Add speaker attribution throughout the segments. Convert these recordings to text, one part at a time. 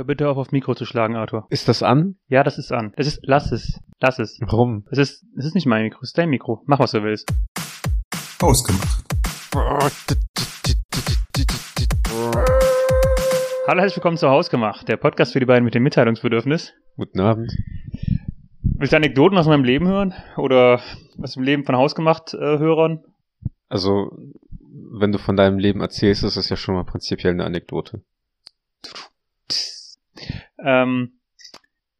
Speaker 1: Hör bitte auf, auf Mikro zu schlagen, Arthur.
Speaker 2: Ist das an?
Speaker 1: Ja, das ist an. Das ist, lass es. Lass es.
Speaker 2: Warum?
Speaker 1: Das ist, das ist nicht mein Mikro, das ist dein Mikro. Mach, was du willst.
Speaker 3: Ausgemacht.
Speaker 1: Hallo, herzlich willkommen zu Hausgemacht, der Podcast für die beiden mit dem Mitteilungsbedürfnis.
Speaker 2: Guten Abend.
Speaker 1: Willst du Anekdoten aus meinem Leben hören? Oder aus dem Leben von Hausgemacht-Hörern?
Speaker 2: Also, wenn du von deinem Leben erzählst, ist das ja schon mal prinzipiell eine Anekdote.
Speaker 1: Ähm,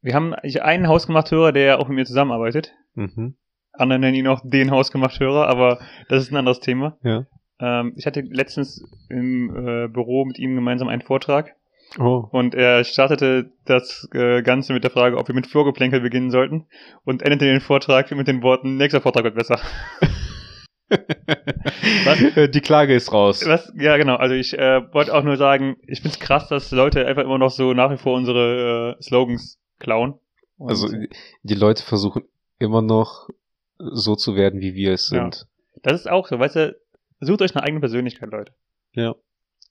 Speaker 1: wir haben einen Hausgemacht-Hörer, der auch mit mir zusammenarbeitet.
Speaker 2: Mhm.
Speaker 1: Andere nennen ihn auch den Hausgemacht-Hörer, aber das ist ein anderes Thema.
Speaker 2: Ja.
Speaker 1: Ähm, ich hatte letztens im äh, Büro mit ihm gemeinsam einen Vortrag
Speaker 2: Oh.
Speaker 1: und er startete das äh, Ganze mit der Frage, ob wir mit Vorgeplänkel beginnen sollten und endete den Vortrag mit den Worten, nächster Vortrag wird besser.
Speaker 2: Was? Die Klage ist raus.
Speaker 1: Was? Ja, genau. Also ich äh, wollte auch nur sagen, ich find's krass, dass Leute einfach immer noch so nach wie vor unsere äh, Slogans klauen. Und
Speaker 2: Also, die Leute versuchen immer noch so zu werden, wie wir es
Speaker 1: Ja.
Speaker 2: sind.
Speaker 1: das ist auch so, weißt du, sucht euch eine eigene Persönlichkeit, Leute.
Speaker 2: Ja.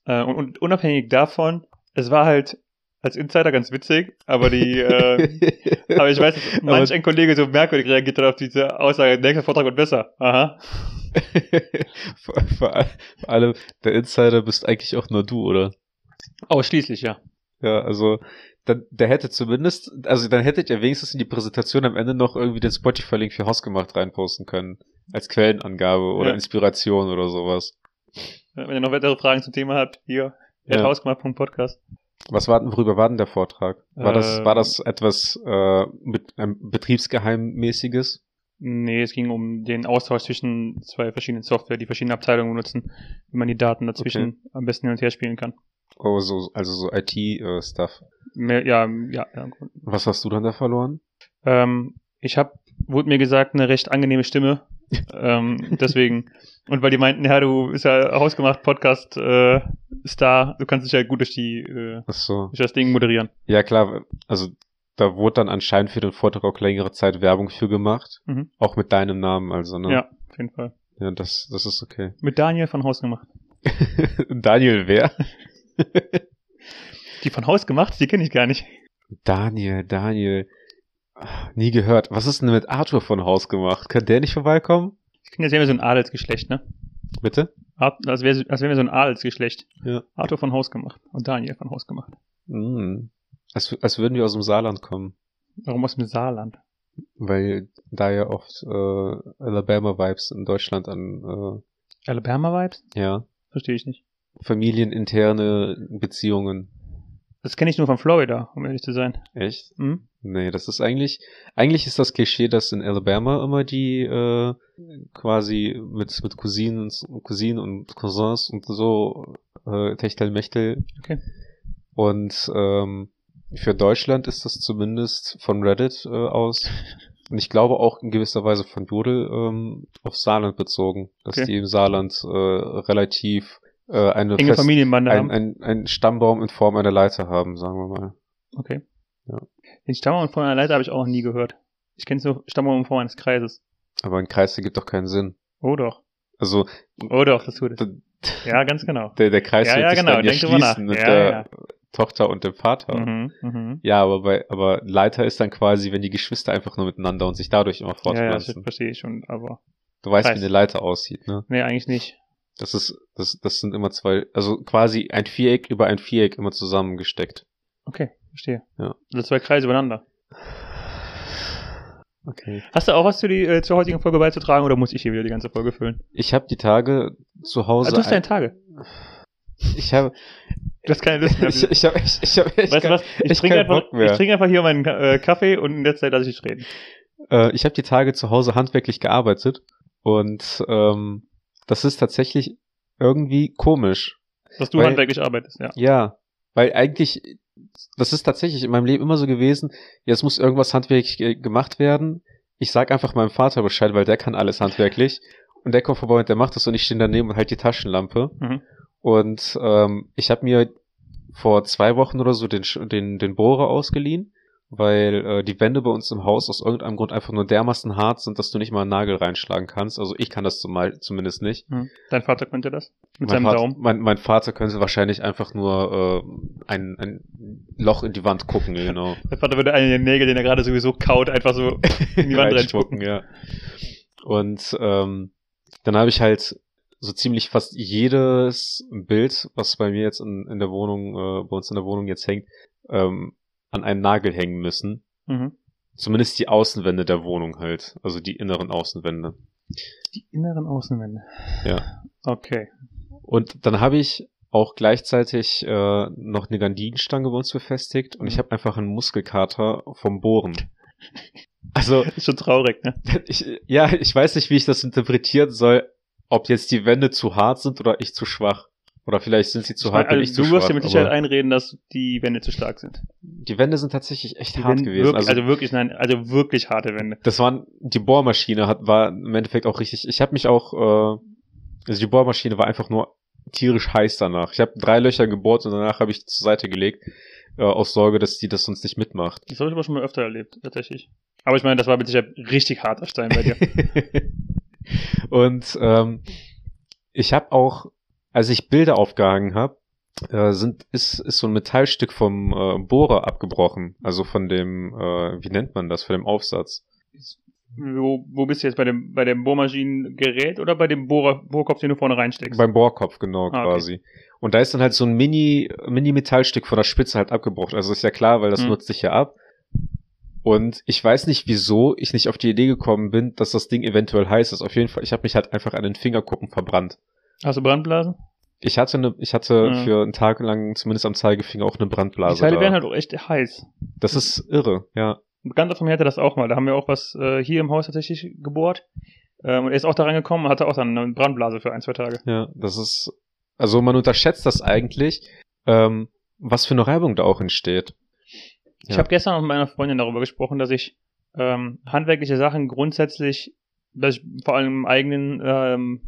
Speaker 1: Äh, und, und unabhängig davon, es war halt als Insider ganz witzig, aber die, äh, aber ich weiß, dass manch
Speaker 2: Aber-
Speaker 1: ein Kollege so merkwürdig reagiert hat auf diese Aussage, nächster Vortrag wird besser. Aha.
Speaker 2: vor, vor, vor allem, der Insider bist eigentlich auch nur du, oder?
Speaker 1: Ausschließlich, ja.
Speaker 2: Ja, also, dann, der hätte zumindest, also dann hättet ihr wenigstens in die Präsentation am Ende noch irgendwie den Spotify-Link für Hausgemacht reinposten können. Als Quellenangabe oder
Speaker 1: Ja.
Speaker 2: Inspiration oder sowas.
Speaker 1: Wenn ihr noch weitere Fragen zum Thema habt, hier,
Speaker 2: ja.
Speaker 1: hausgemacht.podcast.
Speaker 2: Was war, denn- worüber war denn der Vortrag? War das,
Speaker 1: Äh,
Speaker 2: war das etwas äh, mit einem Betriebsgeheimmäßiges?
Speaker 1: Nee, es ging um den Austausch zwischen zwei verschiedenen Software, die verschiedene Abteilungen benutzen, wie man die Daten dazwischen am besten hin und her spielen kann.
Speaker 2: Oh, so, also so IT-Stuff.
Speaker 1: Mehr, ja, ja, ja.
Speaker 2: Was hast du dann da verloren?
Speaker 1: Ähm, ich habe, wurde mir gesagt, eine recht angenehme Stimme. Ähm, deswegen. Und weil die meinten, ja, du bist ja hausgemacht Podcast äh, Star, du kannst dich ja gut durch die äh,
Speaker 2: so.
Speaker 1: durch das Ding moderieren.
Speaker 2: Ja, klar, also da wurde dann anscheinend für den Vortrag auch längere Zeit Werbung für gemacht.
Speaker 1: Mhm.
Speaker 2: Auch mit deinem Namen, also, ne?
Speaker 1: Ja, auf jeden Fall.
Speaker 2: Ja, das, das ist okay.
Speaker 1: Mit Daniel von Haus gemacht.
Speaker 2: Daniel, wer?
Speaker 1: Die von Haus gemacht, die kenne ich gar nicht.
Speaker 2: Daniel, Daniel. Nie gehört. Was ist denn mit Arthur von Haus gemacht? Kann der nicht vorbeikommen?
Speaker 1: Ich kenne jetzt wären wir so ein Adelsgeschlecht, ne?
Speaker 2: Bitte?
Speaker 1: Als wäre wären wir so ein Adelsgeschlecht.
Speaker 2: Ja.
Speaker 1: Arthur von Haus gemacht und Daniel von Haus gemacht.
Speaker 2: Mm. Als, als würden wir aus dem Saarland kommen.
Speaker 1: Warum aus dem Saarland?
Speaker 2: Weil da ja oft äh, Alabama-Vibes in Deutschland an,
Speaker 1: Alabama-Vibes?
Speaker 2: äh, ja,
Speaker 1: Verstehe ich nicht.
Speaker 2: familieninterne Beziehungen.
Speaker 1: Das kenne ich nur von Florida, um ehrlich zu sein.
Speaker 2: Echt?
Speaker 1: Hm?
Speaker 2: Nee, das ist eigentlich, eigentlich ist das Klischee, dass in Alabama immer die äh, quasi mit, mit Cousinen, Cousinen und Cousins und so äh, Techtelmechtel.
Speaker 1: Okay.
Speaker 2: Und ähm, für Deutschland ist das zumindest von Reddit äh, aus und ich glaube auch in gewisser Weise von Jodel ähm, auf Saarland bezogen, dass
Speaker 1: Okay.
Speaker 2: die im Saarland äh, relativ äh, eine
Speaker 1: Enge
Speaker 2: fest-
Speaker 1: Familienbande
Speaker 2: ein,
Speaker 1: haben.
Speaker 2: ein, ein Stammbaum in Form einer Leiter haben, sagen wir mal.
Speaker 1: Okay.
Speaker 2: Ja.
Speaker 1: Den Stammbaum von einer Leiter habe ich auch noch nie gehört. Ich kenne nur Stammbaum in Form eines Kreises.
Speaker 2: Aber ein Kreis ergibt doch keinen Sinn.
Speaker 1: Oh doch.
Speaker 2: Also
Speaker 1: Oh doch, das tut es. Ja, ganz genau.
Speaker 2: der, der Kreis
Speaker 1: Ja,
Speaker 2: wird
Speaker 1: ja,
Speaker 2: sich
Speaker 1: genau,
Speaker 2: dann ja schließen mit
Speaker 1: Ja,
Speaker 2: der
Speaker 1: ja.
Speaker 2: Tochter und dem Vater.
Speaker 1: Mhm, mhm.
Speaker 2: Ja, aber bei, aber Leiter ist dann quasi, wenn die Geschwister einfach nur miteinander und sich dadurch immer
Speaker 1: Ja, ja, das
Speaker 2: fortpflanzen.
Speaker 1: verstehe ich schon, aber
Speaker 2: du weißt,
Speaker 1: Kreis.
Speaker 2: wie eine Leiter aussieht, ne?
Speaker 1: nee, eigentlich nicht.
Speaker 2: Das ist, das, das sind immer zwei, also quasi ein Viereck über ein Viereck immer zusammengesteckt.
Speaker 1: Okay, verstehe.
Speaker 2: Ja.
Speaker 1: Also zwei Kreise übereinander.
Speaker 2: Okay.
Speaker 1: Hast du auch was zu die, äh, zur heutigen Folge beizutragen oder muss ich hier wieder die ganze Folge füllen?
Speaker 2: Ich habe die Tage zu Hause.
Speaker 1: Ah, du hast deine
Speaker 2: ein-
Speaker 1: Tage.
Speaker 2: ich habe,
Speaker 1: Du hast keine Lust mehr.
Speaker 2: ich, ich habe, ich, ich habe echt
Speaker 1: weißt du
Speaker 2: kein-
Speaker 1: was? Ich
Speaker 2: echt
Speaker 1: trinke einfach,
Speaker 2: Bock mehr.
Speaker 1: ich trinke einfach hier meinen äh, Kaffee und in der Zeit lasse ich dich reden.
Speaker 2: Äh, ich habe die Tage zu Hause handwerklich gearbeitet und ähm, das ist tatsächlich irgendwie komisch.
Speaker 1: Dass du
Speaker 2: Weil-
Speaker 1: handwerklich arbeitest, ja.
Speaker 2: Ja, weil eigentlich, das ist tatsächlich in meinem Leben immer so gewesen, jetzt muss irgendwas handwerklich ge- gemacht werden. Ich sag einfach meinem Vater Bescheid, weil der kann alles handwerklich. Und der kommt vorbei und der macht das und ich stehe daneben und halt die Taschenlampe.
Speaker 1: Mhm.
Speaker 2: Und ähm, ich habe mir vor zwei Wochen oder so den, den, den Bohrer ausgeliehen weil äh, die Wände bei uns im Haus aus irgendeinem Grund einfach nur dermaßen hart sind, dass du nicht mal einen Nagel reinschlagen kannst. Also ich kann das zumal, zumindest nicht.
Speaker 1: Hm. Dein Vater könnte das? Mit
Speaker 2: Mein
Speaker 1: seinem
Speaker 2: Vater,
Speaker 1: Daumen?
Speaker 2: mein, mein Vater könnte wahrscheinlich einfach nur äh, ein, ein Loch in die Wand gucken, genau.
Speaker 1: Dein Vater würde einen der Nägel, den er gerade sowieso kaut, einfach so in die Wand
Speaker 2: reinspucken. ja. Und ähm, dann habe ich halt so ziemlich fast jedes Bild, was bei mir jetzt in, in der Wohnung, äh, bei uns in der Wohnung jetzt hängt, ähm, an einen Nagel hängen müssen.
Speaker 1: Mhm.
Speaker 2: Zumindest die Außenwände der Wohnung halt, also die inneren Außenwände.
Speaker 1: Die inneren Außenwände.
Speaker 2: Ja.
Speaker 1: Okay.
Speaker 2: Und dann habe ich auch gleichzeitig äh, noch eine Gardinenstange bei uns befestigt und ich habe einfach einen Muskelkater vom Bohren. Also
Speaker 1: Ist schon traurig, ne?
Speaker 2: ich, ja, ich weiß nicht, wie ich das interpretieren soll, ob jetzt die Wände zu hart sind oder ich zu schwach. Oder vielleicht sind sie zu
Speaker 1: Ich
Speaker 2: hart
Speaker 1: also
Speaker 2: ich
Speaker 1: du wirst dir mit Sicherheit einreden, dass die Wände zu stark sind.
Speaker 2: die Wände sind tatsächlich echt
Speaker 1: Die
Speaker 2: hart
Speaker 1: Wände
Speaker 2: gewesen.
Speaker 1: Wirklich, also, wirklich, nein, also wirklich harte Wände.
Speaker 2: das waren die Bohrmaschine hat war im Endeffekt auch richtig. Ich habe mich auch äh, also die Bohrmaschine war einfach nur tierisch heiß danach. Ich habe drei Löcher gebohrt und danach habe ich zur Seite gelegt äh, aus Sorge, dass die das sonst nicht mitmacht.
Speaker 1: Das habe ich aber schon mal öfter erlebt, tatsächlich. Aber ich meine, das war mit Sicherheit richtig harter Stein bei dir.
Speaker 2: und ähm, ich habe auch, als ich Bilder aufgehangen habe, äh, sind ist ist so ein Metallstück vom äh, Bohrer abgebrochen, also von dem äh, wie nennt man das, von dem Aufsatz.
Speaker 1: wo, wo bist du jetzt bei dem, bei dem Bohrmaschinengerät oder bei dem Bohrer, Bohrkopf, den du vorne reinsteckst?
Speaker 2: Beim Bohrkopf, genau,
Speaker 1: Ah, okay.
Speaker 2: quasi. Und da ist dann halt so ein Mini, Mini-Metallstück von der Spitze halt abgebrochen. Also ist ja klar, weil das
Speaker 1: Hm.
Speaker 2: nutzt sich ja ab. Und ich weiß nicht, wieso ich nicht auf die Idee gekommen bin, dass das Ding eventuell heiß ist. Auf jeden Fall, ich habe mich halt einfach an den Fingerkuppen verbrannt.
Speaker 1: Hast du Brandblasen?
Speaker 2: Ich hatte eine, ich hatte
Speaker 1: Ja.
Speaker 2: für einen Tag lang zumindest am Zeigefinger auch eine Brandblase.
Speaker 1: die Teile
Speaker 2: da.
Speaker 1: werden halt auch echt heiß.
Speaker 2: das ist irre, ja.
Speaker 1: Ein Bekannter von mir hatte das auch mal. Da haben wir auch was äh, hier im Haus tatsächlich gebohrt. Ähm, und er ist auch da reingekommen und hatte auch dann eine Brandblase für ein, zwei Tage.
Speaker 2: Ja, das ist, also man unterschätzt das eigentlich, ähm, was für eine Reibung da auch entsteht.
Speaker 1: Ich
Speaker 2: Ja.
Speaker 1: habe gestern mit meiner Freundin darüber gesprochen, dass ich ähm, handwerkliche Sachen grundsätzlich, dass ich vor allem im eigenen, ähm,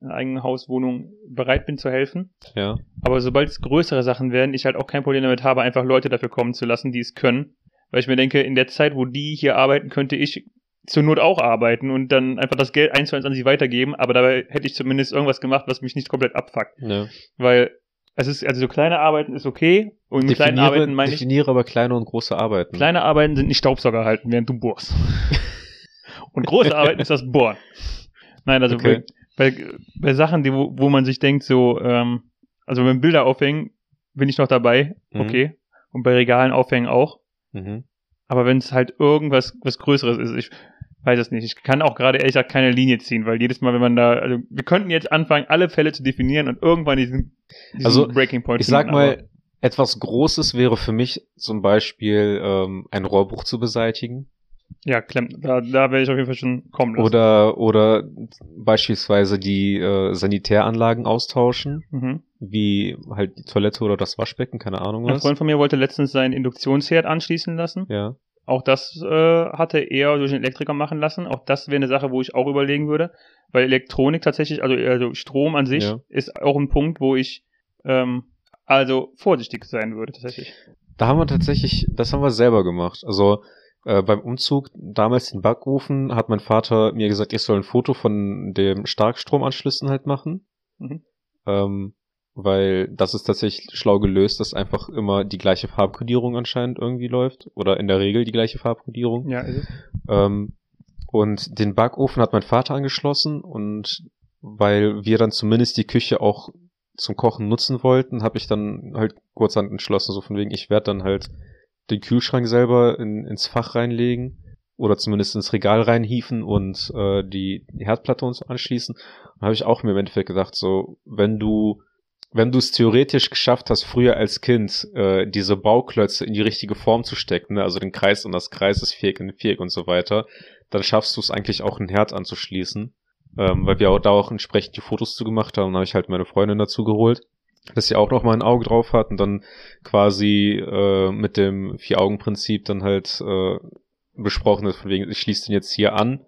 Speaker 1: eigenen Hauswohnung bereit bin zu helfen.
Speaker 2: Ja.
Speaker 1: Aber sobald es größere Sachen werden, ich halt auch kein Problem damit habe, einfach Leute dafür kommen zu lassen, die es können. Weil ich mir denke, in der Zeit, wo die hier arbeiten, könnte ich zur Not auch arbeiten und dann einfach das Geld eins zu eins an sie weitergeben, aber dabei hätte ich zumindest irgendwas gemacht, was mich nicht komplett abfuckt.
Speaker 2: ja.
Speaker 1: Weil es ist, also so kleine Arbeiten ist okay und mit kleinen Arbeiten meine ich,
Speaker 2: definiere aber kleine und große Arbeiten.
Speaker 1: kleine Arbeiten sind nicht Staubsauger halten, während du bohrst. und große Arbeiten ist das Bohren. Nein, also
Speaker 2: Okay.
Speaker 1: Bei, bei Sachen, die, wo, wo man sich denkt, so, ähm, also wenn Bilder aufhängen, bin ich noch dabei,
Speaker 2: Mhm.
Speaker 1: okay. Und bei Regalen aufhängen auch.
Speaker 2: Mhm.
Speaker 1: Aber wenn es halt irgendwas was Größeres ist, ich weiß es nicht. Ich kann auch gerade ehrlich gesagt keine Linie ziehen, weil jedes Mal, wenn man da, also wir könnten jetzt anfangen, alle Fälle zu definieren und irgendwann diesen, diesen
Speaker 2: Also,
Speaker 1: Breaking Point
Speaker 2: Ich sag
Speaker 1: aber-
Speaker 2: mal, etwas Großes wäre für mich zum Beispiel ähm, ein Rohrbruch zu beseitigen.
Speaker 1: Ja, da, da werde ich auf jeden Fall schon kommen lassen.
Speaker 2: Oder, oder beispielsweise die äh, Sanitäranlagen austauschen,
Speaker 1: Mhm.
Speaker 2: wie halt die Toilette oder das Waschbecken, keine Ahnung
Speaker 1: Ein
Speaker 2: was.
Speaker 1: Freund von mir wollte letztens seinen Induktionsherd anschließen lassen.
Speaker 2: Ja.
Speaker 1: Auch das äh, hatte er durch einen Elektriker machen lassen. Auch das wäre eine Sache, wo ich auch überlegen würde. Weil Elektronik tatsächlich, also, also Strom an sich,
Speaker 2: Ja.
Speaker 1: ist auch ein Punkt, wo ich ähm, also vorsichtig sein würde tatsächlich.
Speaker 2: Da haben wir tatsächlich, das haben wir selber gemacht. Also äh, beim Umzug, damals den Backofen, hat mein Vater mir gesagt, ich soll ein Foto von dem Starkstromanschlüssen halt machen.
Speaker 1: Mhm.
Speaker 2: Ähm, weil das ist tatsächlich schlau gelöst, dass einfach immer die gleiche Farbkodierung anscheinend irgendwie läuft. Oder in der Regel die gleiche Farbkodierung.
Speaker 1: Ja, ist es.
Speaker 2: Ähm, und den Backofen hat mein Vater angeschlossen und weil wir dann zumindest die Küche auch zum Kochen nutzen wollten, habe ich dann halt kurzhand entschlossen, so von wegen, ich werde dann halt den Kühlschrank selber in, ins Fach reinlegen oder zumindest ins Regal reinhieven und äh, die, die Herdplatte uns anschließen. Und habe ich auch mir im Endeffekt gedacht, so, wenn du wenn du es theoretisch geschafft hast, früher als Kind äh, diese Bauklötze in die richtige Form zu stecken, ne? also den Kreis und das Kreis, das Viereck und den Viereck und so weiter, dann schaffst du es eigentlich auch, einen Herd anzuschließen. Ähm, weil wir auch da auch entsprechend die Fotos zu gemacht haben, habe ich halt meine Freundin dazu geholt, dass sie auch noch mal ein Auge drauf hat und dann quasi äh, mit dem Vier-Augen-Prinzip dann halt äh, besprochen ist, von wegen, ich schließe den jetzt hier an,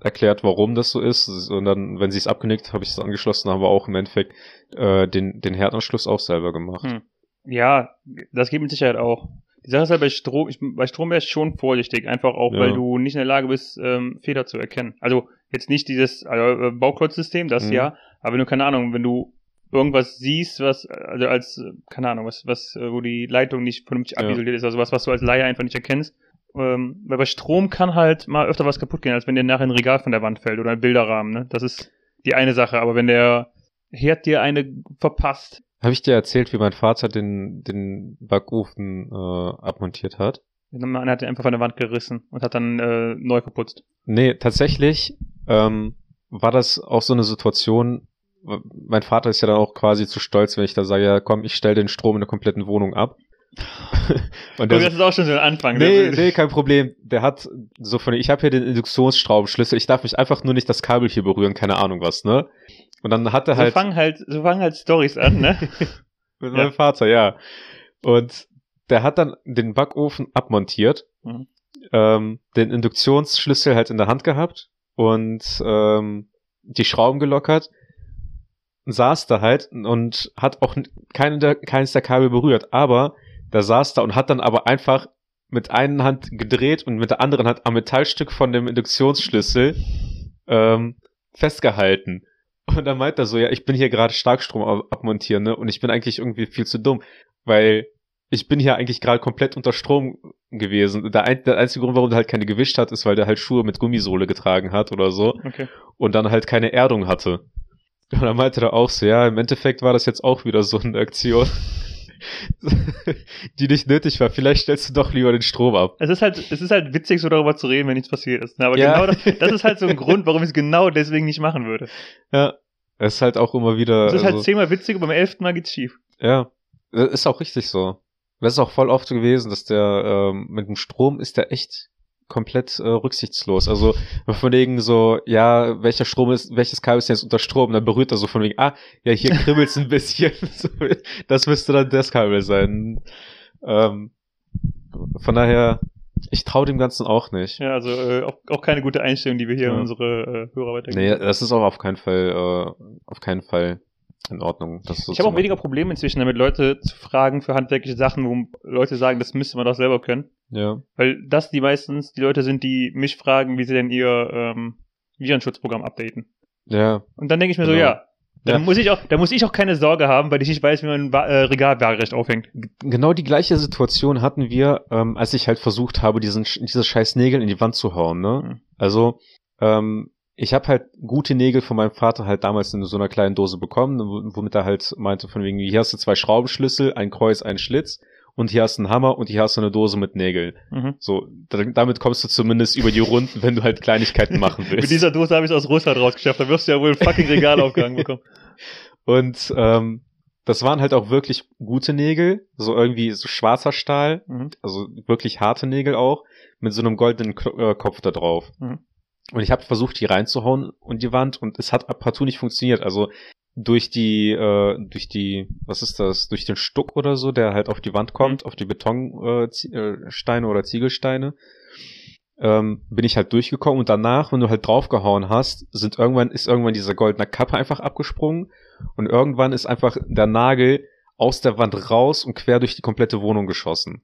Speaker 2: erklärt, warum das so ist. Und dann, wenn sie es abgenickt, habe ich es angeschlossen, haben wir auch im Endeffekt äh, den, den Herdanschluss auch selber gemacht.
Speaker 1: Hm. Ja, das geht mit Sicherheit auch. Die Sache ist halt bei Strom, ich, bei Strom wäre ich schon vorsichtig, einfach auch,
Speaker 2: Ja.
Speaker 1: weil du nicht in der Lage bist, ähm, Fehler zu erkennen. Also jetzt nicht dieses also, äh, Bauklotzsystem, das
Speaker 2: Mhm.
Speaker 1: ja, aber wenn du, keine Ahnung, wenn du irgendwas siehst, was, also als, keine Ahnung, was, was, äh, wo die Leitung nicht vernünftig
Speaker 2: Ja.
Speaker 1: abisoliert ist, also was, was du als Laie einfach nicht erkennst. Ähm, weil bei Strom kann halt mal öfter was kaputt gehen, als wenn dir nachher ein Regal von der Wand fällt oder ein Bilderrahmen, ne? Das ist die eine Sache, aber wenn der Herd dir eine verpasst,
Speaker 2: Habe ich dir erzählt, wie mein Vater den, den Backofen äh, abmontiert hat?
Speaker 1: man hat den einfach von der Wand gerissen und hat dann äh, neu verputzt.
Speaker 2: Nee, tatsächlich ähm, war das auch so eine Situation, mein Vater ist ja dann auch quasi zu stolz, wenn ich da sage, ja komm, ich stelle den Strom in der kompletten Wohnung ab. Und
Speaker 1: Guck,
Speaker 2: der
Speaker 1: das
Speaker 2: so,
Speaker 1: ist auch schon so ein Anfang.
Speaker 2: nee, nee, kein Problem. Der hat so von, ich habe hier den Induktionsschraubenschlüssel, ich darf mich einfach nur nicht das Kabel hier berühren, keine Ahnung was, ne? Und dann hat er
Speaker 1: so
Speaker 2: halt
Speaker 1: fangen halt, so fangen halt Stories an, ne?
Speaker 2: mit
Speaker 1: Ja.
Speaker 2: meinem Vater, ja. Und der hat dann den Backofen abmontiert,
Speaker 1: Mhm.
Speaker 2: ähm, den Induktionsschlüssel halt in der Hand gehabt und ähm, die Schrauben gelockert, saß da halt und hat auch keine der, keines der Kabel berührt, aber der saß da und hat dann aber einfach mit einer Hand gedreht und mit der anderen Hand am Metallstück von dem Induktionsschlüssel ähm, festgehalten. Und dann meint er so, ja, ich bin hier gerade Starkstrom ab- abmontieren, ne? Und ich bin eigentlich irgendwie viel zu dumm, weil ich bin hier eigentlich gerade komplett unter Strom gewesen. Der, ein, der einzige Grund, warum der halt keine gewischt hat, ist, weil der halt Schuhe mit Gummisohle getragen hat oder so
Speaker 1: Okay.
Speaker 2: und dann halt keine Erdung hatte. Und dann meinte er auch so, ja, im Endeffekt war das jetzt auch wieder so eine Aktion, die nicht nötig war. Vielleicht stellst du doch lieber den Strom ab.
Speaker 1: Es ist halt, es ist halt witzig, so darüber zu reden, wenn nichts passiert ist. ne? Aber
Speaker 2: Ja.
Speaker 1: genau das, das ist halt so ein Grund, warum ich es genau deswegen nicht machen würde.
Speaker 2: Ja. Es ist halt auch immer wieder.
Speaker 1: Es ist halt
Speaker 2: also-
Speaker 1: zehnmal witzig und beim elften Mal geht's schief.
Speaker 2: Ja, das ist auch richtig so. Das ist auch voll oft gewesen, dass der ähm, mit dem Strom ist der echt komplett äh, rücksichtslos. Also von wegen so, ja, welcher Strom ist, welches Kabel ist denn jetzt unter Strom? Dann berührt er so von wegen, ah, ja, hier kribbelt's ein bisschen. das müsste dann das Kabel sein. Ähm, von daher, ich traue dem Ganzen auch nicht.
Speaker 1: Ja, also äh, auch, auch keine gute Einstellung, die wir hier
Speaker 2: Ja.
Speaker 1: an unsere äh, Hörer weitergeben.
Speaker 2: Nee, das ist auch auf keinen Fall, äh, auf keinen Fall in Ordnung. So
Speaker 1: ich habe auch weniger Probleme inzwischen damit, Leute zu fragen für handwerkliche Sachen, wo Leute sagen, das müsste man doch selber können.
Speaker 2: Ja.
Speaker 1: Weil das die meistens die Leute sind, die mich fragen, wie sie denn ihr ähm, Virenschutzprogramm updaten.
Speaker 2: Ja.
Speaker 1: Und dann denke ich mir so,
Speaker 2: Genau.
Speaker 1: ja, dann
Speaker 2: Ja.
Speaker 1: muss ich auch, da muss ich auch keine Sorge haben, weil ich nicht weiß, wie man ein äh, Regal waagerecht aufhängt.
Speaker 2: Genau die gleiche Situation hatten wir, ähm, als ich halt versucht habe, diesen, diese scheiß Nägel in die Wand zu hauen, ne?
Speaker 1: Mhm.
Speaker 2: Also, ähm, ich habe halt gute Nägel von meinem Vater halt damals in so einer kleinen Dose bekommen, wo- womit er halt meinte von wegen, hier hast du zwei Schraubenschlüssel, ein Kreuz, ein Schlitz und hier hast du einen Hammer und hier hast du eine Dose mit Nägeln.
Speaker 1: Mhm.
Speaker 2: So, da, damit kommst du zumindest über die Runden, wenn du halt Kleinigkeiten machen willst.
Speaker 1: Mit dieser Dose habe ich es aus Russland rausgeschafft, da wirst du ja wohl ein fucking Regal aufgehangen bekommen.
Speaker 2: Und ähm, das waren halt auch wirklich gute Nägel, so irgendwie so schwarzer Stahl,
Speaker 1: Mhm.
Speaker 2: also wirklich harte Nägel auch, mit so einem goldenen Klo- äh, Kopf da drauf.
Speaker 1: Mhm.
Speaker 2: Und ich habe versucht, die reinzuhauen und die Wand und es hat partout nicht funktioniert. Also durch die, äh, durch die, was ist das, durch den Stuck oder so, der halt auf die Wand kommt, auf die Betonsteine äh, äh, oder Ziegelsteine, ähm, bin ich halt durchgekommen und danach, wenn du halt draufgehauen hast, sind irgendwann, ist irgendwann diese goldene Kappe einfach abgesprungen und irgendwann ist einfach der Nagel aus der Wand raus und quer durch die komplette Wohnung geschossen.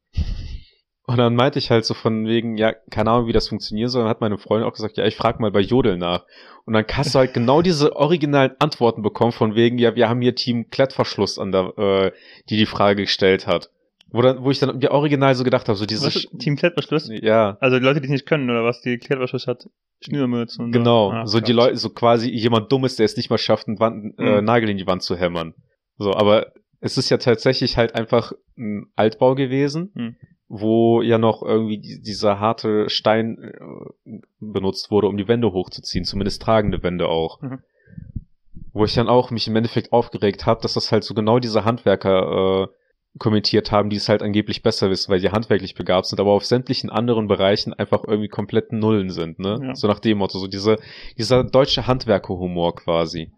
Speaker 2: Und dann meinte ich halt so von wegen, ja, keine Ahnung, wie das funktionieren soll. Dann hat meine Freundin auch gesagt, ja, ich frag mal bei Jodel nach. Und dann hast du halt genau diese originalen Antworten bekommen von wegen, ja, wir haben hier Team Klettverschluss an der, äh, die die Frage gestellt hat. Wo, dann, wo ich dann mir original so gedacht habe, so diese,
Speaker 1: Was,
Speaker 2: Sch-
Speaker 1: Team Klettverschluss?
Speaker 2: ja,
Speaker 1: Also die Leute, die es nicht können, oder was? Die Klettverschluss hat Schnürmützen und
Speaker 2: genau,
Speaker 1: so. Ah,
Speaker 2: so die. Leute, so quasi jemand Dummes, der es nicht mal schafft, einen Wand, äh,
Speaker 1: Mhm.
Speaker 2: Nagel in die Wand zu hämmern. So, aber es ist ja tatsächlich halt einfach ein Altbau gewesen,
Speaker 1: Mhm.
Speaker 2: Wo ja noch irgendwie die, dieser harte Stein äh, benutzt wurde, um die Wände hochzuziehen, zumindest tragende Wände auch.
Speaker 1: Mhm.
Speaker 2: Wo ich dann auch mich im Endeffekt aufgeregt habe, dass das halt so genau diese Handwerker äh, kommentiert haben, die es halt angeblich besser wissen, weil die handwerklich begabt sind, aber auf sämtlichen anderen Bereichen einfach irgendwie komplett Nullen sind, ne?
Speaker 1: Ja.
Speaker 2: So nach dem Motto, so diese, dieser deutsche Handwerkerhumor quasi.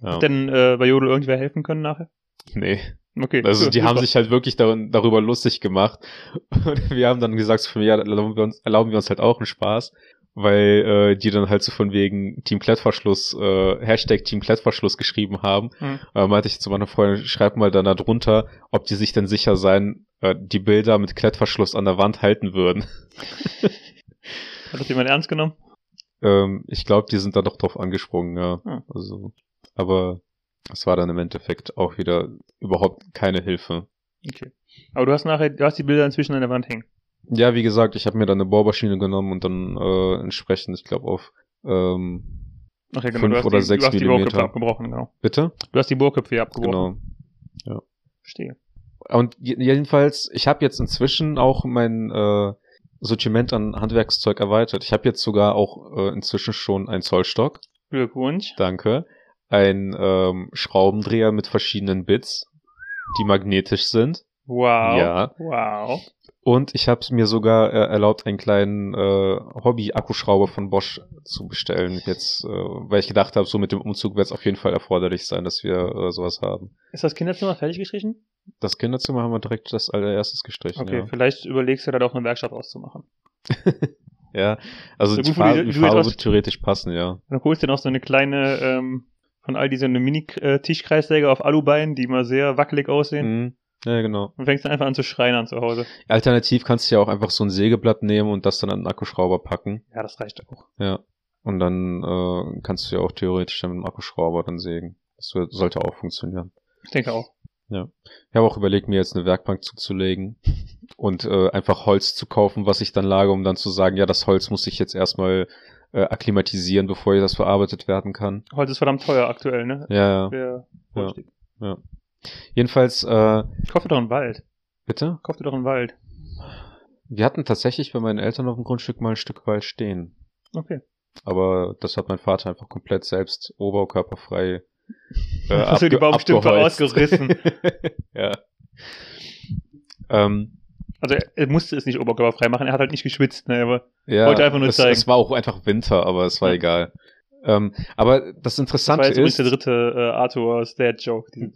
Speaker 2: Ja.
Speaker 1: Hat denn äh, bei Jodel irgendwer helfen können nachher?
Speaker 2: Nee.
Speaker 1: Okay.
Speaker 2: Also die haben sich halt wirklich dar darüber lustig gemacht. Und wir haben dann gesagt, so von, ja, erlauben wir uns, erlauben wir uns halt auch einen Spaß. weil äh, die dann halt so von wegen Team Klettverschluss, äh, Hashtag Team Klettverschluss geschrieben haben.
Speaker 1: Hm.
Speaker 2: Äh, meinte ich zu meiner Freundin, schreib mal dann da drunter, ob die sich denn sicher sein, äh, die Bilder mit Klettverschluss an der Wand halten würden.
Speaker 1: Hat das jemand ernst genommen?
Speaker 2: ähm, ich glaube, die sind da doch drauf angesprungen, ja.
Speaker 1: Hm.
Speaker 2: Also, aber es war dann im Endeffekt auch wieder überhaupt keine Hilfe.
Speaker 1: Okay. Aber du hast nachher, du hast die Bilder inzwischen an der Wand hängen.
Speaker 2: Ja, wie gesagt, ich habe mir dann eine Bohrmaschine genommen und dann äh, entsprechend, ich glaube, auf ähm,
Speaker 1: Ach ja, genau.
Speaker 2: Fünf oder
Speaker 1: die,
Speaker 2: sechs
Speaker 1: du hast die
Speaker 2: Millimeter.
Speaker 1: Bohrköpfe abgebrochen, genau.
Speaker 2: bitte?
Speaker 1: Du hast die Bohrköpfe abgebrochen.
Speaker 2: Genau.
Speaker 1: Verstehe.
Speaker 2: Und je- jedenfalls, ich habe jetzt inzwischen auch mein äh, Sortiment an Handwerkszeug erweitert. Ich habe jetzt sogar auch äh, inzwischen schon einen Zollstock,
Speaker 1: Glückwunsch.
Speaker 2: danke, ein ähm, Schraubendreher mit verschiedenen Bits, die magnetisch sind.
Speaker 1: Wow.
Speaker 2: Ja.
Speaker 1: Wow.
Speaker 2: Und ich habe mir sogar äh, erlaubt, einen kleinen äh, Hobby-Akkuschrauber von Bosch zu bestellen. Jetzt, äh, weil ich gedacht habe, so mit dem Umzug wird es auf jeden Fall erforderlich sein, dass wir äh, sowas haben.
Speaker 1: Ist das Kinderzimmer fertig gestrichen?
Speaker 2: Das Kinderzimmer haben wir direkt das allererstes gestrichen.
Speaker 1: Okay,
Speaker 2: Ja.
Speaker 1: vielleicht überlegst du da doch eine Werkstatt auszumachen.
Speaker 2: Ja, also
Speaker 1: So
Speaker 2: die
Speaker 1: gut,
Speaker 2: Farbe,
Speaker 1: die-
Speaker 2: die Farbe wird theoretisch passen, ja.
Speaker 1: Dann holst du noch so eine kleine, ähm, von Aldi so eine Mini-Tischkreissäge auf Alubeinen, die immer sehr wackelig aussehen.
Speaker 2: Mhm. Ja, genau.
Speaker 1: Und fängst dann einfach an zu schreinern zu Hause.
Speaker 2: Alternativ kannst du ja auch einfach so ein Sägeblatt nehmen und das dann an den Akkuschrauber packen.
Speaker 1: Ja, das reicht auch.
Speaker 2: Ja. Und dann äh, kannst du ja auch theoretisch dann mit dem Akkuschrauber dann sägen. Das sollte auch funktionieren.
Speaker 1: Ich denke auch.
Speaker 2: Ich habe auch überlegt, mir jetzt eine Werkbank zuzulegen und äh, einfach Holz zu kaufen, was ich dann lage, um dann zu sagen, ja, das Holz muss ich jetzt erstmal äh, akklimatisieren, bevor das verarbeitet werden kann.
Speaker 1: Holz ist verdammt teuer aktuell, ne?
Speaker 2: Ja, ja. Ja. Jedenfalls, äh,
Speaker 1: Kauf dir doch einen Wald.
Speaker 2: bitte?
Speaker 1: Kauf dir doch einen Wald.
Speaker 2: Wir hatten tatsächlich bei meinen Eltern auf dem Grundstück mal ein Stück Wald stehen.
Speaker 1: Okay.
Speaker 2: Aber das hat mein Vater einfach komplett selbst oberkörperfrei äh,
Speaker 1: Hast du die Baumstümpfe ausgerissen?
Speaker 2: ja. Ähm,
Speaker 1: Also er, musste es nicht oberkörperfrei machen, er hat halt nicht geschwitzt, ne? Aber
Speaker 2: ja,
Speaker 1: Wollte einfach nur
Speaker 2: es,
Speaker 1: zeigen.
Speaker 2: es war auch einfach Winter, aber es war
Speaker 1: Ja.
Speaker 2: egal. Ähm, aber das
Speaker 1: das war
Speaker 2: Interessante
Speaker 1: jetzt
Speaker 2: ist,
Speaker 1: der dritte äh, Arthur's Dad Joke in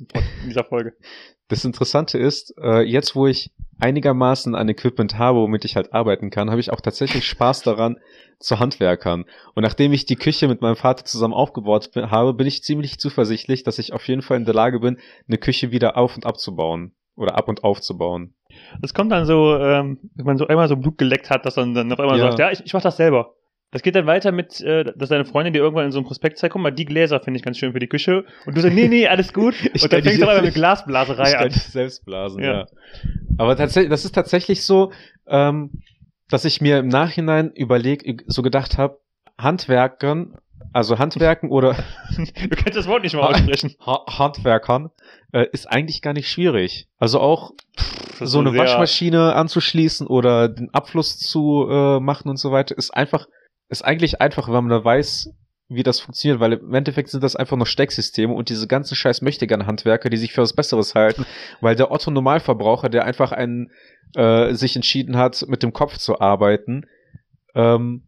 Speaker 1: dieser Folge.
Speaker 2: das Interessante ist, äh, jetzt wo ich einigermaßen ein Equipment habe, womit ich halt arbeiten kann, habe ich auch tatsächlich Spaß daran zu Handwerkern. Und nachdem ich die Küche mit meinem Vater zusammen aufgebaut bin- habe, bin ich ziemlich zuversichtlich, dass ich auf jeden Fall in der Lage bin, eine Küche wieder auf und abzubauen. Oder ab und aufzubauen.
Speaker 1: Das kommt dann so, ähm, wenn man so einmal so Blut geleckt hat, dass man dann auf einmal
Speaker 2: Ja.
Speaker 1: sagt, ja, ich, ich mach das selber. Das geht dann weiter mit, äh, dass deine Freundin dir irgendwann in so einem Prospekt zeigt, guck mal, die Gläser finde ich ganz schön für die Küche. Und du sagst, nee, nee, alles gut.
Speaker 2: Ich
Speaker 1: und dann fängst du aber mit Glasblaserei
Speaker 2: Ich
Speaker 1: an.
Speaker 2: selbst blasen,
Speaker 1: Ja.
Speaker 2: ja. Aber tatsächlich, das ist tatsächlich so, ähm, dass ich mir im Nachhinein überlegt, so gedacht habe, Handwerkern, also Handwerken oder
Speaker 1: Du kannst das Wort nicht mal aussprechen.
Speaker 2: ha Handwerkern äh, ist eigentlich gar nicht schwierig. Also auch so eine Waschmaschine anzuschließen oder den Abfluss zu äh, machen und so weiter, ist einfach, ist eigentlich einfach, wenn man da weiß, wie das funktioniert, weil im Endeffekt sind das einfach nur Stecksysteme und diese ganzen scheiß Möchtegern-Handwerker, die sich für was Besseres halten, weil der Otto-Normalverbraucher, der einfach einen, äh, sich entschieden hat, mit dem Kopf zu arbeiten, ähm,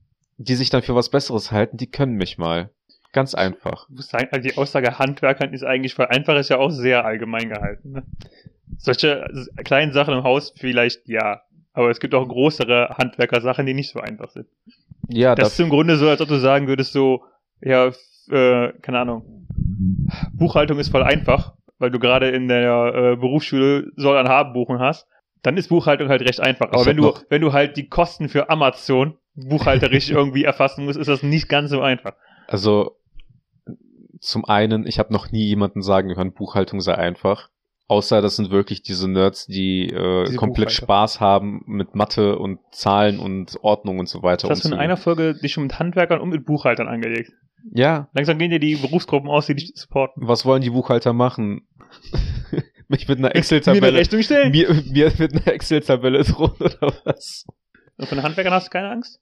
Speaker 2: die sich dann für was Besseres halten, die können mich mal. Ganz einfach.
Speaker 1: Ich muss sagen, also die Aussage Handwerkern ist eigentlich für einfach ist ja auch sehr allgemein gehalten. Ne? Solche kleinen Sachen im Haus vielleicht ja. Aber es gibt auch größere Handwerkersachen, die nicht so einfach sind.
Speaker 2: Ja,
Speaker 1: Das ist im Grunde so, als ob du sagen würdest, so, ja, äh, keine Ahnung, Buchhaltung ist voll einfach, weil du gerade in der äh, Berufsschule soll an haben buchen hast. Dann ist Buchhaltung halt recht einfach. Aber wenn du,
Speaker 2: noch-
Speaker 1: wenn du halt die Kosten für Amazon buchhalterisch irgendwie erfassen musst, ist das nicht ganz so einfach.
Speaker 2: Also zum einen, ich habe noch nie jemanden sagen hören, Buchhaltung sei einfach. Außer das sind wirklich diese Nerds, die äh,
Speaker 1: Diese
Speaker 2: komplett. Spaß haben mit Mathe und Zahlen und Ordnung und so weiter.
Speaker 1: Das hast du in einer Folge dich schon mit Handwerkern und mit Buchhaltern angelegt.
Speaker 2: Ja,
Speaker 1: Langsam gehen dir die Berufsgruppen aus, die dich supporten.
Speaker 2: was wollen die Buchhalter machen? Mich mit einer
Speaker 1: Mir eine
Speaker 2: Excel-Tabelle.
Speaker 1: Stellen.
Speaker 2: Mir, mir mit einer Excel-Tabelle drohen oder was?
Speaker 1: Und von den Handwerkern hast du keine Angst?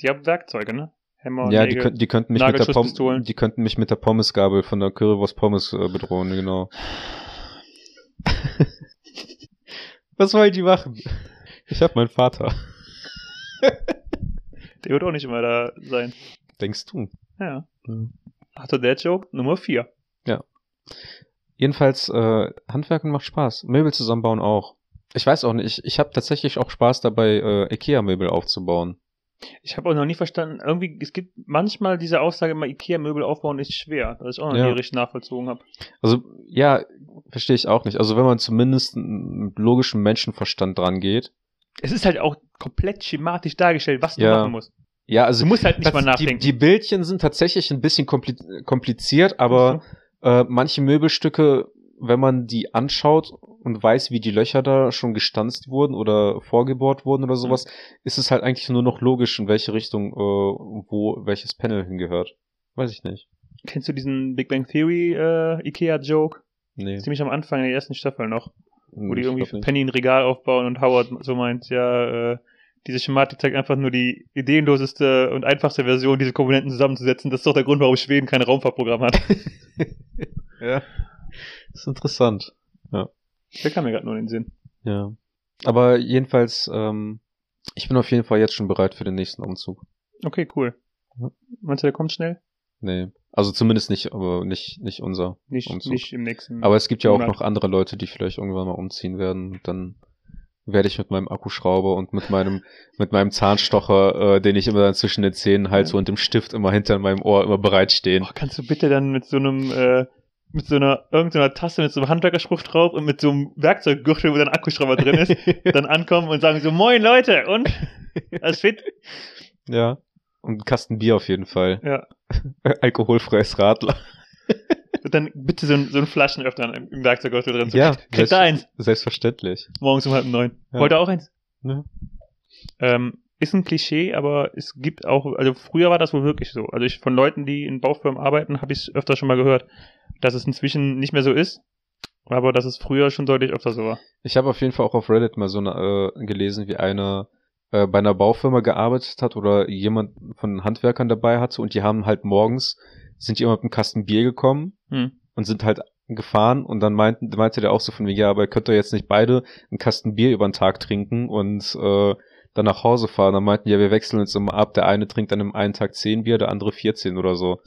Speaker 1: Die haben Werkzeuge, ne? Hämmer,
Speaker 2: ja, die,
Speaker 1: Nägel.
Speaker 2: könnten, die könnten mich mit der Pom die könnten mich mit der Pommesgabel von der Currywurst Pommes äh, bedrohen, genau. Was wollen die machen? Ich hab meinen Vater.
Speaker 1: Der wird auch nicht immer da sein.
Speaker 2: Denkst du?
Speaker 1: Ja.
Speaker 2: Mhm.
Speaker 1: Achtung, der Joke Nummer 4.
Speaker 2: Jedenfalls, äh, Handwerken macht Spaß. Möbel zusammenbauen auch. Ich weiß auch nicht, ich, ich habe tatsächlich auch Spaß dabei, äh, Ikea-Möbel aufzubauen.
Speaker 1: Ich habe auch noch nie verstanden, irgendwie, es gibt manchmal diese Aussage immer, Ikea-Möbel aufbauen ist schwer, dass ich auch noch
Speaker 2: Ja.
Speaker 1: nie richtig nachvollzogen habe.
Speaker 2: Also, ja, verstehe ich auch nicht. Also, wenn man zumindest mit logischem Menschenverstand dran geht.
Speaker 1: Es ist halt auch komplett schematisch dargestellt, was du
Speaker 2: Ja.
Speaker 1: machen musst.
Speaker 2: Ja, also,
Speaker 1: Du musst halt nicht mal nachdenken.
Speaker 2: Die, die Bildchen sind tatsächlich ein bisschen kompli kompliziert, aber äh, manche Möbelstücke, wenn man die anschaut und weiß, wie die Löcher da schon gestanzt wurden oder vorgebohrt wurden oder sowas, ist es halt eigentlich nur noch logisch, in welche Richtung, äh, wo welches Panel hingehört. Weiß ich nicht.
Speaker 1: Kennst du diesen Big Bang Theory äh, Ikea-Joke?
Speaker 2: Nee.
Speaker 1: Ziemlich am Anfang der ersten Staffel noch, wo die
Speaker 2: ich
Speaker 1: irgendwie
Speaker 2: nicht.
Speaker 1: Penny ein Regal aufbauen und Howard so meint, ja, äh, diese Schematik zeigt einfach nur die ideenloseste und einfachste Version, diese Komponenten zusammenzusetzen. Das ist doch der Grund, warum Schweden kein Raumfahrtprogramm hat.
Speaker 2: Ja. Das ist interessant.
Speaker 1: Der kam mir gerade nur in den Sinn.
Speaker 2: Ja. Aber jedenfalls, ähm, ich bin auf jeden Fall jetzt schon bereit für den nächsten Umzug.
Speaker 1: Okay, cool.
Speaker 2: Ja.
Speaker 1: Meinst du, der kommt schnell?
Speaker 2: Nee. Also zumindest nicht, aber nicht, nicht unser.
Speaker 1: Nicht,
Speaker 2: Umzug.
Speaker 1: nicht im nächsten.
Speaker 2: Aber es gibt ja auch
Speaker 1: Monat.
Speaker 2: noch andere Leute, die vielleicht irgendwann mal umziehen werden. Dann werde ich mit meinem Akkuschrauber und mit meinem, mit meinem Zahnstocher, äh, den ich immer dann zwischen den Zähnen halte und dem Stift immer hinter meinem Ohr immer bereitstehen.
Speaker 1: Oh, kannst du bitte dann mit so einem, äh, mit so einer, irgendeiner Tasse mit so einem Handwerkerspruch drauf und mit so einem Werkzeuggürtel, wo dann Akkuschrauber drin ist, dann ankommen und sagen so, moin Leute, und? Alles fit?
Speaker 2: ja. Und einen Kasten Bier auf jeden Fall.
Speaker 1: Ja.
Speaker 2: Alkoholfreies Radler.
Speaker 1: Und dann bitte so ein, so ein Flaschenöffner im Werkzeuggürtel drin. So,
Speaker 2: Ja,
Speaker 1: kriegt da eins.
Speaker 2: Selbstverständlich.
Speaker 1: Morgens um halb neun.
Speaker 2: Ja.
Speaker 1: Wollt ihr auch eins?
Speaker 2: Ja.
Speaker 1: Ähm, ist ein Klischee, aber es gibt auch, also früher war das wohl wirklich so. Also ich von Leuten, die in Baufirmen arbeiten, habe ich öfter schon mal gehört, dass es inzwischen nicht mehr so ist, aber dass es früher schon deutlich öfter so war.
Speaker 2: Ich habe auf jeden Fall auch auf Reddit mal so eine, äh, gelesen, wie einer äh, bei einer Baufirma gearbeitet hat oder jemand von Handwerkern dabei hatte und die haben halt morgens, sind die immer mit einem Kasten Bier gekommen
Speaker 1: Hm.
Speaker 2: und sind halt gefahren und dann meinten, meinte der auch so von mir, ja, aber ihr könnt doch jetzt nicht beide einen Kasten Bier über den Tag trinken und äh, dann nach Hause fahren. Dann meinten, ja, wir wechseln uns immer ab. Der eine trinkt an einem einen Tag 10 Bier, der andere 14 oder so.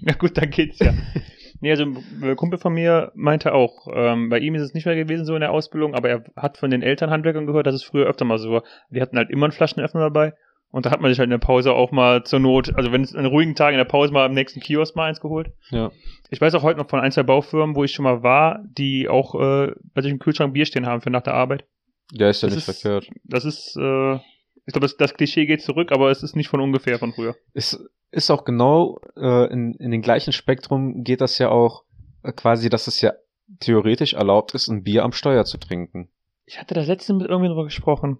Speaker 1: Ja gut, dann geht's ja. nee, also ein Kumpel von mir meinte auch, ähm, bei ihm ist es nicht mehr gewesen so in der Ausbildung, aber er hat von den Elternhandwerkern gehört, dass es früher öfter mal so war. Die hatten halt immer einen Flaschenöffner dabei und da hat man sich halt in der Pause auch mal zur Not, also wenn es an ruhigen Tagen in der Pause mal am nächsten Kiosk mal eins geholt.
Speaker 2: Ja.
Speaker 1: Ich weiß auch heute noch von ein, zwei Baufirmen, wo ich schon mal war, die auch äh, bei sich im Kühlschrank Bier stehen haben für nach der Arbeit.
Speaker 2: Ja, ist ja
Speaker 1: Das
Speaker 2: nicht
Speaker 1: ist-
Speaker 2: verkehrt.
Speaker 1: Das ist, äh, ich glaube, das, das Klischee geht zurück, aber es ist nicht von ungefähr von früher.
Speaker 2: ist, ist auch genau äh, in, in den gleichen Spektrum geht das ja auch äh, quasi, dass es ja theoretisch erlaubt ist, ein Bier am Steuer zu trinken.
Speaker 1: Ich hatte das letzte mit irgendjemandem drüber gesprochen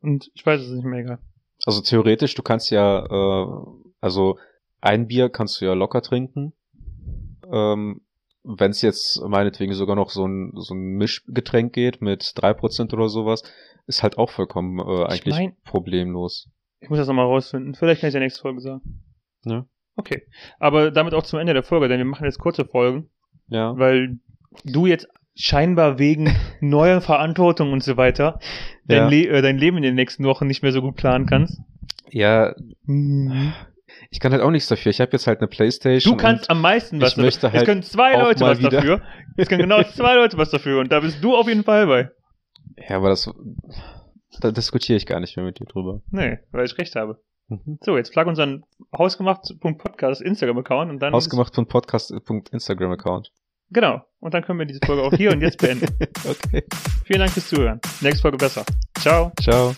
Speaker 1: und ich weiß es nicht mehr egal.
Speaker 2: Also theoretisch, du kannst ja, äh, also ein Bier kannst du ja locker trinken. Ähm, Wenn es jetzt meinetwegen sogar noch so ein, so ein Mischgetränk geht mit 3% oder sowas, ist halt auch vollkommen äh,
Speaker 1: Ich
Speaker 2: eigentlich
Speaker 1: mein-
Speaker 2: problemlos.
Speaker 1: Ich muss das nochmal rausfinden. Vielleicht kann ich in der nächsten Folge sagen.
Speaker 2: Ja.
Speaker 1: Okay. Aber damit auch zum Ende der Folge, denn wir machen jetzt kurze Folgen,
Speaker 2: Ja.
Speaker 1: weil du jetzt scheinbar wegen neuer Verantwortung und so weiter dein,
Speaker 2: Ja.
Speaker 1: Le äh, dein Leben in den nächsten Wochen nicht mehr so gut planen kannst.
Speaker 2: Ja,
Speaker 1: Mhm.
Speaker 2: Ich kann halt auch nichts dafür. Ich habe jetzt halt eine Playstation.
Speaker 1: Du kannst am meisten was
Speaker 2: ich möchte
Speaker 1: dafür.
Speaker 2: halt
Speaker 1: es können zwei Leute was
Speaker 2: wieder-
Speaker 1: dafür. Es können genau zwei Leute was dafür und da bist du auf jeden Fall bei.
Speaker 2: Ja, aber das, da diskutiere ich gar nicht mehr mit dir drüber.
Speaker 1: Nee, weil ich recht habe.
Speaker 2: Mhm.
Speaker 1: So, jetzt plug unseren hausgemacht.podcast Instagram-Account und dann.
Speaker 2: Ausgemacht von Podcast.instagram-Account.
Speaker 1: Genau. Und dann können wir diese Folge auch hier und jetzt beenden.
Speaker 2: okay.
Speaker 1: Vielen Dank fürs Zuhören. Nächste Folge besser. Ciao.
Speaker 2: Ciao.